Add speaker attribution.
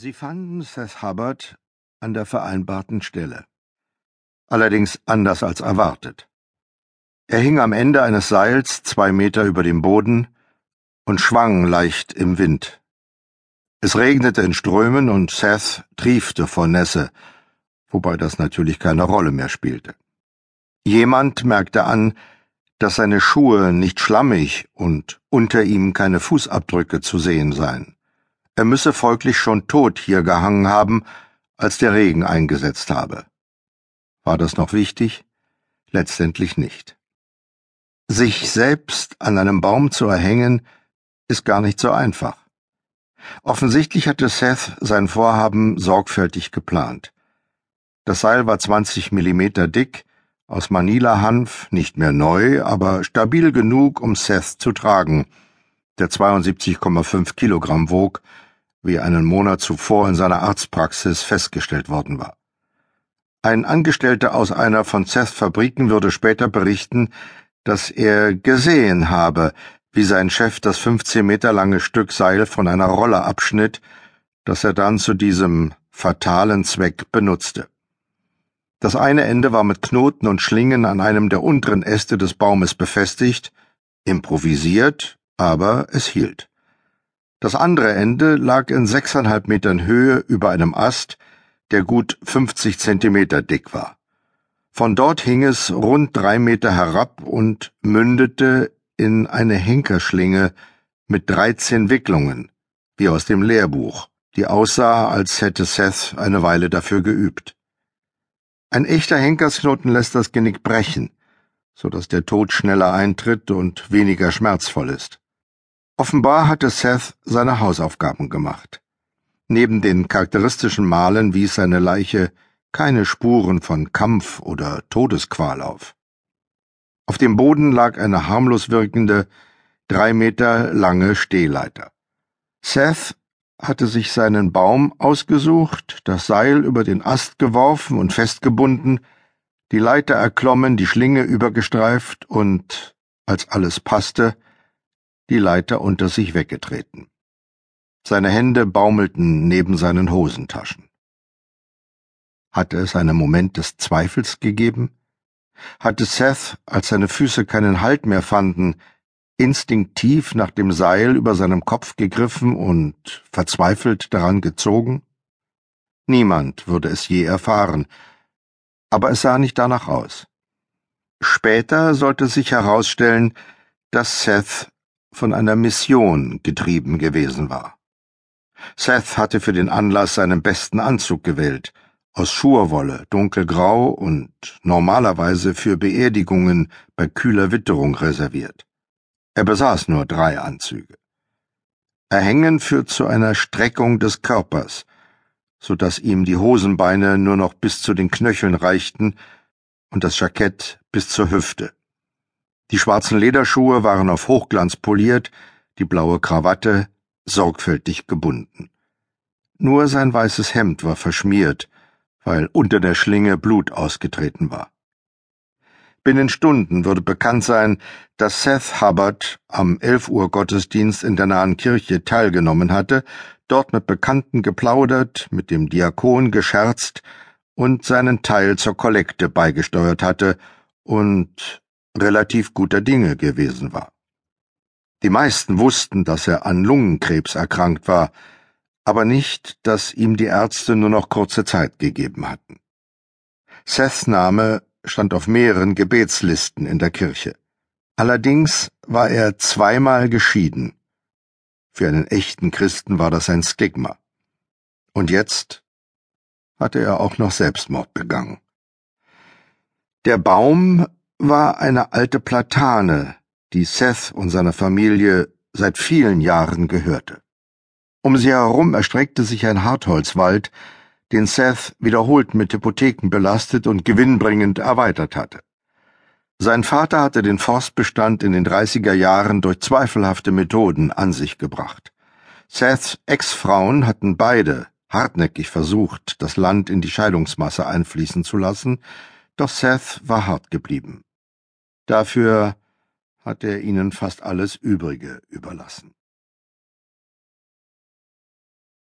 Speaker 1: Sie fanden Seth Hubbard an der vereinbarten Stelle. Allerdings anders als erwartet. Er hing am Ende eines Seils zwei Meter über dem Boden und schwang leicht im Wind. Es regnete in Strömen und Seth triefte vor Nässe, wobei das natürlich keine Rolle mehr spielte. Jemand merkte an, dass seine Schuhe nicht schlammig und unter ihm keine Fußabdrücke zu sehen seien. Er müsse folglich schon tot hier gehangen haben, als der Regen eingesetzt habe. War das noch wichtig? Letztendlich nicht. Sich selbst an einem Baum zu erhängen, ist gar nicht so einfach. Offensichtlich hatte Seth sein Vorhaben sorgfältig geplant. Das Seil war 20 Millimeter dick, aus Manila-Hanf, nicht mehr neu, aber stabil genug, um Seth zu tragen, der 72,5 Kilogramm wog wie einen Monat zuvor in seiner Arztpraxis festgestellt worden war. Ein Angestellter aus einer von Seth Fabriken würde später berichten, dass er gesehen habe, wie sein Chef das 15 Meter lange Stück Seil von einer Rolle abschnitt, das er dann zu diesem fatalen Zweck benutzte. Das eine Ende war mit Knoten und Schlingen an einem der unteren Äste des Baumes befestigt, improvisiert, aber es hielt. Das andere Ende lag in sechseinhalb Metern Höhe über einem Ast, der gut 50 Zentimeter dick war. Von dort hing es rund drei Meter herab und mündete in eine Henkerschlinge mit dreizehn Wicklungen, wie aus dem Lehrbuch, die aussah, als hätte Seth eine Weile dafür geübt. Ein echter Henkersknoten lässt das Genick brechen, so dass der Tod schneller eintritt und weniger schmerzvoll ist. Offenbar hatte Seth seine Hausaufgaben gemacht. Neben den charakteristischen Malen wies seine Leiche keine Spuren von Kampf oder Todesqual auf. Auf dem Boden lag eine harmlos wirkende, drei Meter lange Stehleiter. Seth hatte sich seinen Baum ausgesucht, das Seil über den Ast geworfen und festgebunden, die Leiter erklommen, die Schlinge übergestreift und, als alles passte, die Leiter unter sich weggetreten. Seine Hände baumelten neben seinen Hosentaschen. Hatte es einen Moment des Zweifels gegeben? Hatte Seth, als seine Füße keinen Halt mehr fanden, instinktiv nach dem Seil über seinem Kopf gegriffen und verzweifelt daran gezogen? Niemand würde es je erfahren, aber es sah nicht danach aus. Später sollte sich herausstellen, dass Seth von einer Mission getrieben gewesen war. Seth hatte für den Anlass seinen besten Anzug gewählt, aus Schurwolle, dunkelgrau und normalerweise für Beerdigungen bei kühler Witterung reserviert. Er besaß nur drei Anzüge. Erhängen führt zu einer Streckung des Körpers, so dass ihm die Hosenbeine nur noch bis zu den Knöcheln reichten und das Jackett bis zur Hüfte. Die schwarzen Lederschuhe waren auf Hochglanz poliert, die blaue Krawatte sorgfältig gebunden. Nur sein weißes Hemd war verschmiert, weil unter der Schlinge Blut ausgetreten war. Binnen Stunden würde bekannt sein, dass Seth Hubbard am 11 Uhr Gottesdienst in der nahen Kirche teilgenommen hatte, dort mit Bekannten geplaudert, mit dem Diakon gescherzt und seinen Teil zur Kollekte beigesteuert hatte und relativ guter Dinge gewesen war. Die meisten wussten, dass er an Lungenkrebs erkrankt war, aber nicht, dass ihm die Ärzte nur noch kurze Zeit gegeben hatten. Seths Name stand auf mehreren Gebetslisten in der Kirche. Allerdings war er zweimal geschieden. Für einen echten Christen war das ein Stigma. Und jetzt hatte er auch noch Selbstmord begangen. Der Baum war eine alte Platane, die Seth und seiner Familie seit vielen Jahren gehörte. Um sie herum erstreckte sich ein Hartholzwald, den Seth wiederholt mit Hypotheken belastet und gewinnbringend erweitert hatte. Sein Vater hatte den Forstbestand in den 30er Jahren durch zweifelhafte Methoden an sich gebracht. Seths Ex-Frauen hatten beide hartnäckig versucht, das Land in die Scheidungsmasse einfließen zu lassen, doch Seth war hart geblieben. Dafür hat er ihnen fast alles Übrige überlassen.